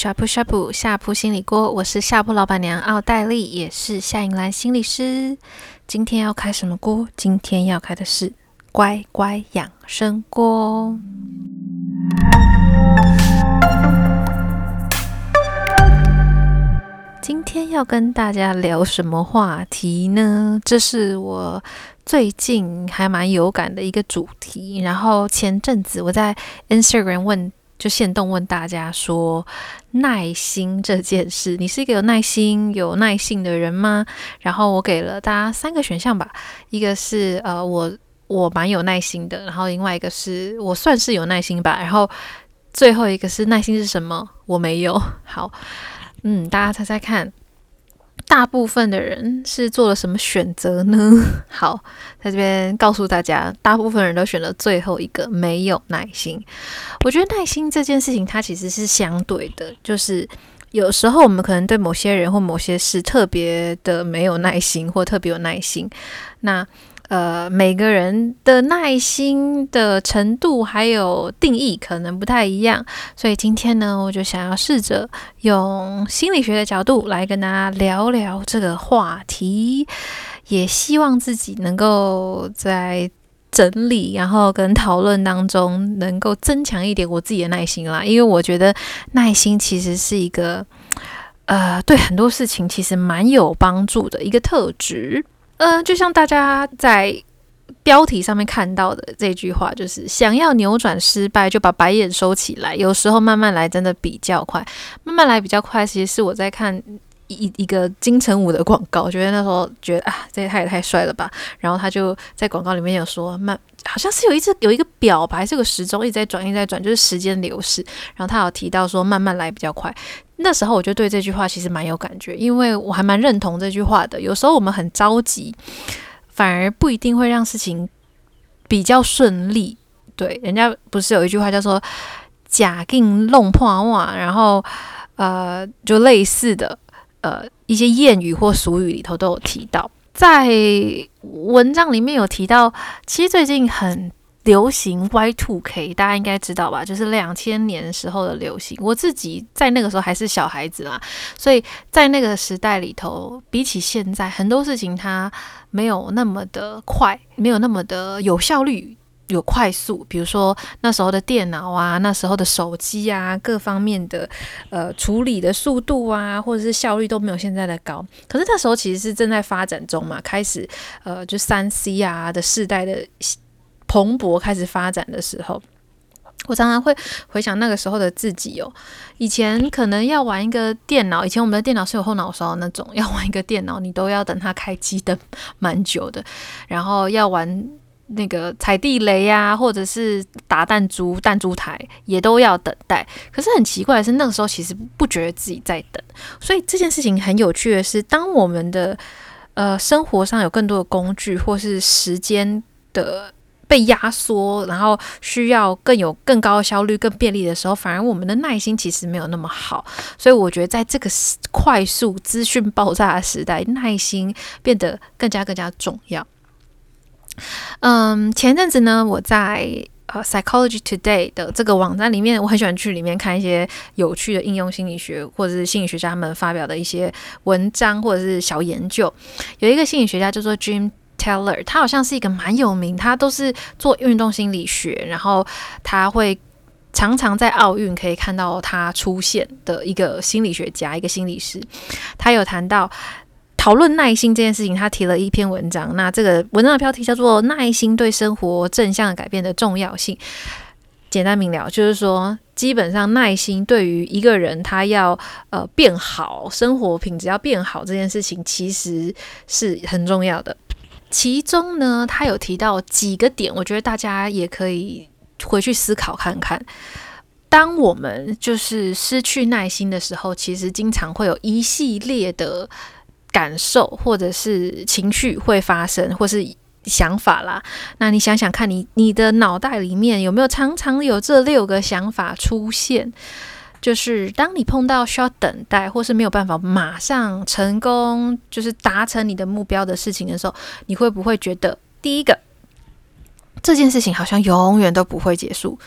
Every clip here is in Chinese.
呷哺呷哺呷哺心理锅，我是呷哺老板娘奥黛丽，也是夏迎兰心理师。今天要开什么锅？今天要开的是乖乖养生锅。今天要跟大家聊什么话题呢？这是我最近还蛮有感的一个主题。然后前阵子我在 Instagram 问。就现动问大家说，耐心这件事，你是一个有耐心、有耐性的人吗？然后我给了大家三个选项吧，一个是呃，我我蛮有耐心的，然后另外一个是我算是有耐心吧，然后最后一个是耐心是什么？我没有。好，嗯，大家猜猜看。大部分的人是做了什么选择呢？好，在这边告诉大家，大部分人都选了最后一个，没有耐心。我觉得耐心这件事情，它其实是相对的，就是有时候我们可能对某些人或某些事特别的没有耐心，或特别有耐心。那呃，每个人的耐心的程度还有定义可能不太一样，所以今天呢，我就想要试着用心理学的角度来跟大家聊聊这个话题，也希望自己能够在整理然后跟讨论当中能够增强一点我自己的耐心啦，因为我觉得耐心其实是一个呃，对很多事情其实蛮有帮助的一个特质。嗯、就像大家在标题上面看到的这句话，就是想要扭转失败，就把白眼收起来。有时候慢慢来真的比较快，慢慢来比较快。其实是我在看一一个金城武的广告，觉得那时候觉得啊，这也太太帅了吧。然后他就在广告里面有说慢，好像是有一次有一个表吧，这个时钟一直在转，一直在转，就是时间流逝。然后他有提到说慢慢来比较快。那时候我就对这句话其实蛮有感觉，因为我还蛮认同这句话的。有时候我们很着急，反而不一定会让事情比较顺利。对，人家不是有一句话叫做“假定弄破瓦”，然后呃，就类似的呃一些谚语或俗语里头都有提到，在文章里面有提到，其实最近很。流行 Y Two K，大家应该知道吧？就是两千年时候的流行。我自己在那个时候还是小孩子啦，所以在那个时代里头，比起现在很多事情它没有那么的快，没有那么的有效率、有快速。比如说那时候的电脑啊，那时候的手机啊，各方面的呃处理的速度啊，或者是效率都没有现在的高。可是那时候其实是正在发展中嘛，开始呃就三 C 啊的世代的。蓬勃开始发展的时候，我常常会回想那个时候的自己哦。以前可能要玩一个电脑，以前我们的电脑是有后脑勺的那种，要玩一个电脑，你都要等它开机等蛮久的。然后要玩那个踩地雷呀、啊，或者是打弹珠、弹珠台，也都要等待。可是很奇怪的是，那个时候其实不觉得自己在等。所以这件事情很有趣的是，当我们的呃生活上有更多的工具，或是时间的。被压缩，然后需要更有更高的效率、更便利的时候，反而我们的耐心其实没有那么好。所以我觉得，在这个快速资讯爆炸的时代，耐心变得更加更加重要。嗯，前阵子呢，我在呃 Psychology Today 的这个网站里面，我很喜欢去里面看一些有趣的应用心理学或者是心理学家们发表的一些文章或者是小研究。有一个心理学家叫做 Jim。Teller，他好像是一个蛮有名，他都是做运动心理学，然后他会常常在奥运可以看到他出现的一个心理学家，一个心理师。他有谈到讨论耐心这件事情，他提了一篇文章。那这个文章的标题叫做《耐心对生活正向改变的重要性》。简单明了，就是说，基本上耐心对于一个人他要呃变好，生活品质要变好这件事情，其实是很重要的。其中呢，他有提到几个点，我觉得大家也可以回去思考看看。当我们就是失去耐心的时候，其实经常会有一系列的感受或者是情绪会发生，或是想法啦。那你想想看你，你的脑袋里面有没有常常有这六个想法出现？就是当你碰到需要等待，或是没有办法马上成功，就是达成你的目标的事情的时候，你会不会觉得，第一个，这件事情好像永远都不会结束？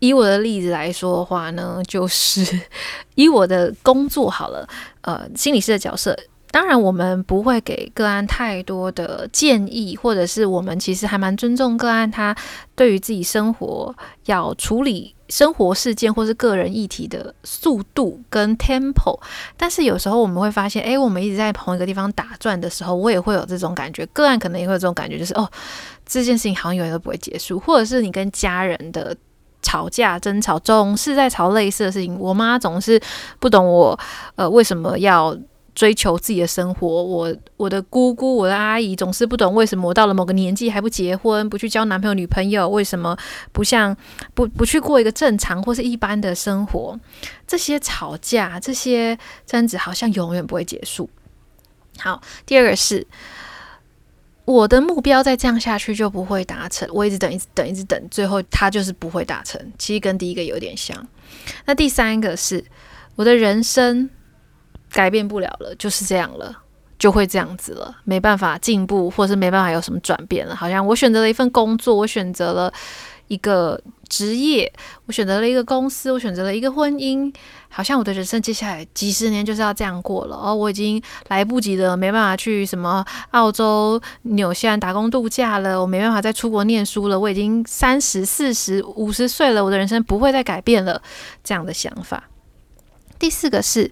以我的例子来说的话呢，就是 以我的工作好了，呃，心理师的角色。当然，我们不会给个案太多的建议，或者是我们其实还蛮尊重个案他对于自己生活要处理生活事件或是个人议题的速度跟 tempo。但是有时候我们会发现，诶，我们一直在同一个地方打转的时候，我也会有这种感觉，个案可能也会有这种感觉，就是哦，这件事情好像永远都不会结束，或者是你跟家人的吵架争吵总是在吵类似的事情。我妈总是不懂我，呃，为什么要。追求自己的生活，我我的姑姑、我的阿姨总是不懂为什么我到了某个年纪还不结婚，不去交男朋友女朋友，为什么不像不不去过一个正常或是一般的生活？这些吵架、这些争执好像永远不会结束。好，第二个是我的目标再这样下去就不会达成，我一直等，一直等，一直等，最后它就是不会达成。其实跟第一个有点像。那第三个是我的人生。改变不了了，就是这样了，就会这样子了，没办法进步，或是没办法有什么转变了。好像我选择了一份工作，我选择了一个职业，我选择了一个公司，我选择了一个婚姻，好像我的人生接下来几十年就是要这样过了。哦，我已经来不及了，没办法去什么澳洲、纽西兰打工度假了，我没办法再出国念书了，我已经三十四十五十岁了，我的人生不会再改变了，这样的想法。第四个是。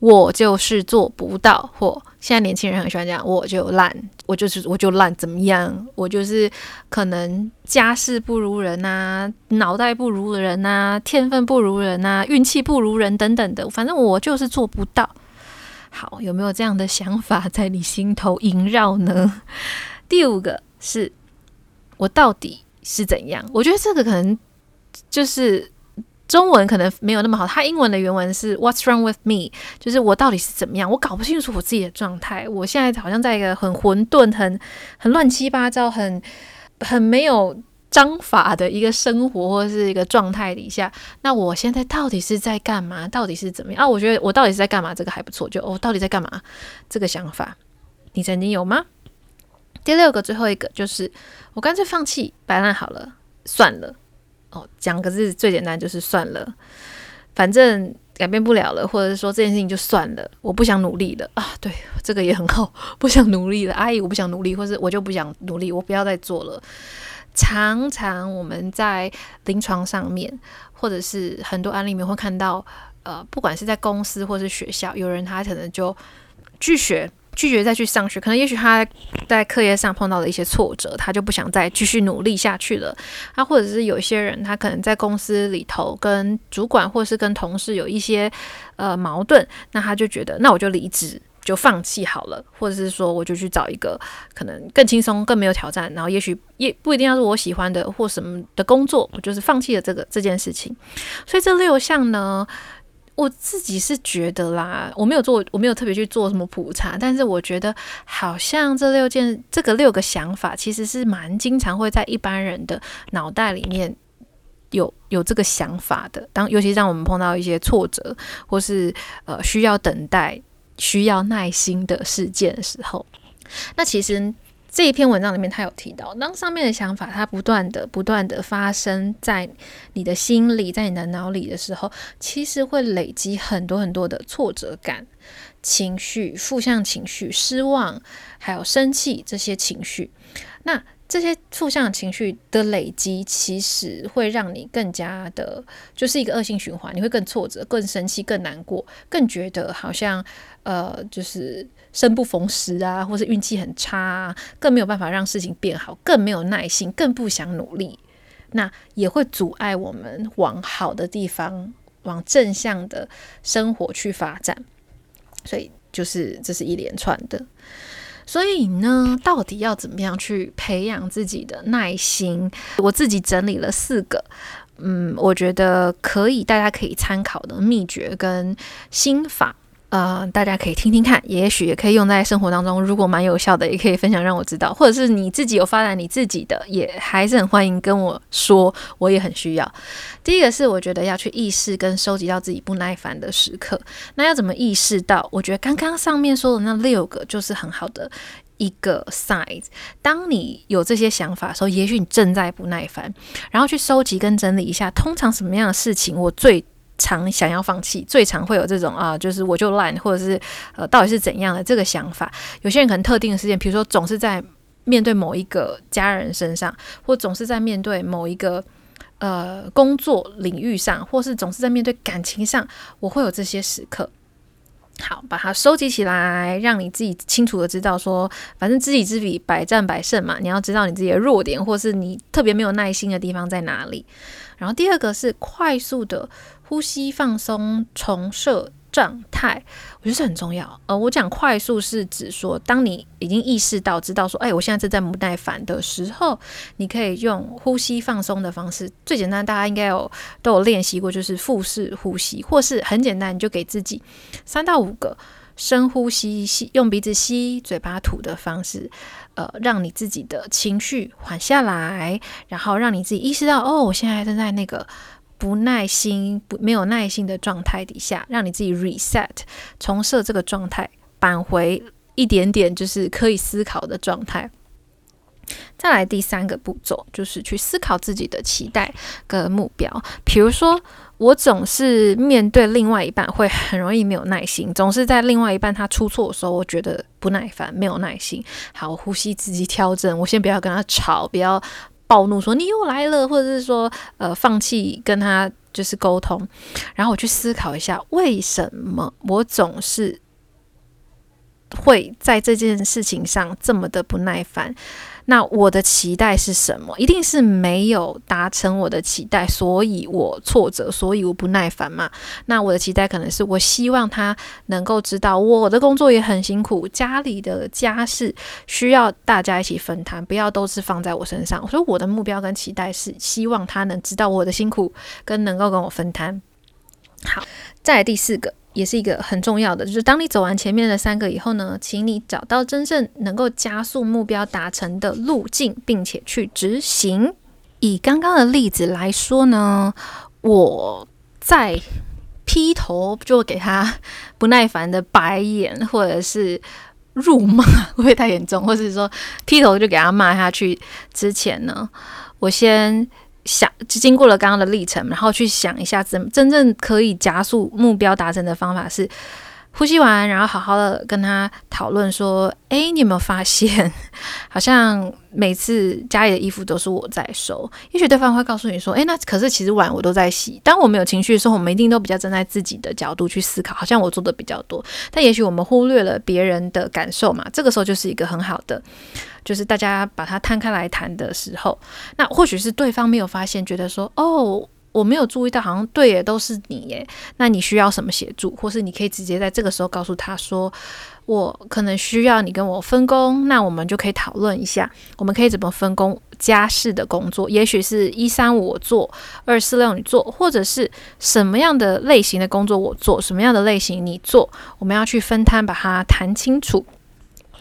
我就是做不到，或现在年轻人很喜欢讲，我就烂，我就是我就烂，怎么样？我就是可能家世不如人呐，脑袋不如人呐，天分不如人呐，运气不如人等等的，反正我就是做不到。好，有没有这样的想法在你心头萦绕呢？第五个是，我到底是怎样？我觉得这个可能就是。中文可能没有那么好，它英文的原文是 "What's wrong with me？" 就是我到底是怎么样？我搞不清楚我自己的状态。我现在好像在一个很混沌、很很乱七八糟、很很没有章法的一个生活或者是一个状态底下。那我现在到底是在干嘛？到底是怎么样？啊，我觉得我到底是在干嘛？这个还不错。就我、到底在干嘛？这个想法，你曾经有吗？第六个，最后一个就是我干脆放弃，摆烂好了，算了。哦，讲个字最简单就是算了，反正改变不了了，或者是说这件事情就算了，我不想努力了啊。对，这个也很好，不想努力了。阿姨，我不想努力，或是我就不想努力，我不要再做了。常常我们在临床上面，或者是很多案例里面会看到，呃，不管是在公司或是学校，有人他可能就拒绝。拒绝再去上学，可能也许他在课业上碰到了一些挫折，他就不想再继续努力下去了。他或者是有些人，他可能在公司里头跟主管或是跟同事有一些呃矛盾，那他就觉得，那我就离职，就放弃好了，或者是说我就去找一个可能更轻松、更没有挑战，然后也许也不一定要是我喜欢的或什么的工作，我就是放弃了这个这件事情。所以这六项呢，我自己是觉得啦，我没有做，我没有特别去做什么普查，但是我觉得好像这六件，这个六个想法，其实是蛮经常会在一般人的脑袋里面有有这个想法的。当尤其让我们碰到一些挫折，或是呃需要等待、需要耐心的事件的时候，那其实。这一篇文章里面，他有提到，当上面的想法它不断的、不断的发生在你的心里、在你的脑里的时候，其实会累积很多很多的挫折感、情绪、负向情绪、失望，还有生气这些情绪。那这些负向情绪的累积，其实会让你更加的，就是一个恶性循环。你会更挫折、更生气、更难过、更觉得好像呃，就是。生不逢时啊，或是运气很差啊，更没有办法让事情变好，更没有耐心，更不想努力，那也会阻碍我们往好的地方、往正向的生活去发展。所以，就是这是一连串的。所以呢，到底要怎么样去培养自己的耐心？我自己整理了四个，嗯，我觉得可以，大家可以参考的秘诀跟心法。呃，大家可以听听看，也许也可以用在生活当中。如果蛮有效的，也可以分享让我知道，或者是你自己有发展你自己的，也还是很欢迎跟我说，我也很需要。第一个是我觉得要去意识跟收集到自己不耐烦的时刻。那要怎么意识到？我觉得刚刚上面说的那六个就是很好的一个 size。当你有这些想法的时候，也许你正在不耐烦，然后去收集跟整理一下，通常什么样的事情我最常想要放弃，最常会有这种啊，就是我就烂，或者是呃，到底是怎样的这个想法？有些人可能特定的事件，比如说总是在面对某一个家人身上，或总是在面对某一个呃工作领域上，或是总是在面对感情上，我会有这些时刻。好，把它收集起来，让你自己清楚的知道说，反正知己知彼，百战百胜嘛。你要知道你自己的弱点，或是你特别没有耐心的地方在哪里。然后第二个是快速的呼吸放松，重设状态，我觉得这很重要。呃，我讲快速是指说，当你已经意识到、知道说，哎，我现在正在不耐烦的时候，你可以用呼吸放松的方式。最简单，大家应该有都有练习过，就是腹式呼吸，或是很简单，你就给自己三到五个深呼吸，吸用鼻子吸，嘴巴吐的方式，呃，让你自己的情绪缓下来，然后让你自己意识到，哦，我现在正在那个。不耐心、不没有耐心的状态底下，让你自己 reset 重设这个状态，返回一点点就是可以思考的状态。再来第三个步骤，就是去思考自己的期待跟目标。比如说，我总是面对另外一半会很容易没有耐心，总是在另外一半他出错的时候，我觉得不耐烦、没有耐心。好，呼吸，自己调整，我先不要跟他吵，不要。暴怒说你又来了，或者是说呃放弃跟他就是沟通，然后我去思考一下，为什么我总是会在这件事情上这么的不耐烦？那我的期待是什么？一定是没有达成我的期待，所以我挫折，所以我不耐烦嘛。那我的期待可能是我希望他能够知道我的工作也很辛苦，家里的家事需要大家一起分摊，不要都是放在我身上。所以我的目标跟期待是希望他能知道我的辛苦，跟能够跟我分摊。好，再来第四个。也是一个很重要的，就是当你走完前面的三个以后呢，请你找到真正能够加速目标达成的路径，并且去执行。以刚刚的例子来说呢，我在劈头就给他不耐烦的白眼，或者是辱骂，会不会太严重？或者是说劈头就给他骂下去之前呢，我先。想，经过了刚刚的历程，然后去想一下，怎真正可以加速目标达成的方法是，呼吸完，然后好好的跟他讨论说，诶，你有没有发现，好像每次家里的衣服都是我在收？也许对方会告诉你说，诶，那可是其实碗我都在洗。当我们有情绪的时候，我们一定都比较站在自己的角度去思考，好像我做的比较多，但也许我们忽略了别人的感受嘛。这个时候就是一个很好的。就是大家把它摊开来谈的时候，那或许是对方没有发现，觉得说哦，我没有注意到，好像对耶，都是你耶。那你需要什么协助，或是你可以直接在这个时候告诉他说，我可能需要你跟我分工，那我们就可以讨论一下，我们可以怎么分工家事的工作。也许是一三五我做，二四六你做，或者是什么样的类型的工作我做，什么样的类型你做，我们要去分摊，把它谈清楚。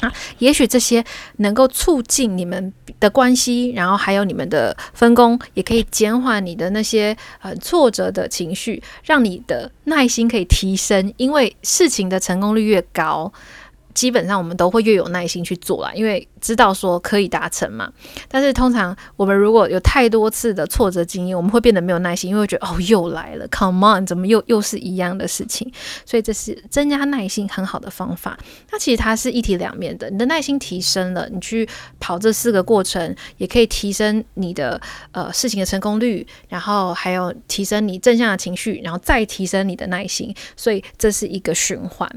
啊，也许这些能够促进你们的关系，然后还有你们的分工，也可以减缓你的那些呃挫折的情绪，让你的耐心可以提升，因为事情的成功率越高。基本上我们都会越有耐心去做啦，因为知道说可以达成嘛。但是通常我们如果有太多次的挫折经验，我们会变得没有耐心，因为觉得哦又来了，Come on，怎么又又是一样的事情？所以这是增加耐心很好的方法。那其实它是一体两面的，你的耐心提升了，你去跑这四个过程，也可以提升你的呃事情的成功率，然后还有提升你正向的情绪，然后再提升你的耐心。所以这是一个循环。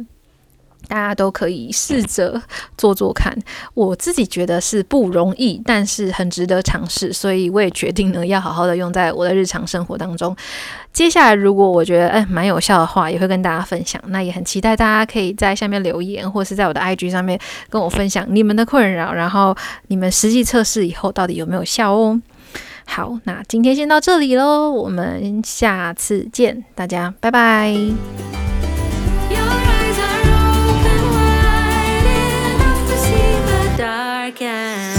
大家都可以试着做做看，我自己觉得是不容易，但是很值得尝试，所以我也决定呢，要好好的用在我的日常生活当中。接下来，如果我觉得诶蛮有效的话，也会跟大家分享。那也很期待大家可以在下面留言，或是在我的 IG 上面跟我分享你们的困扰，然后你们实际测试以后到底有没有效哦。好，那今天先到这里喽，我们下次见，大家拜拜。again.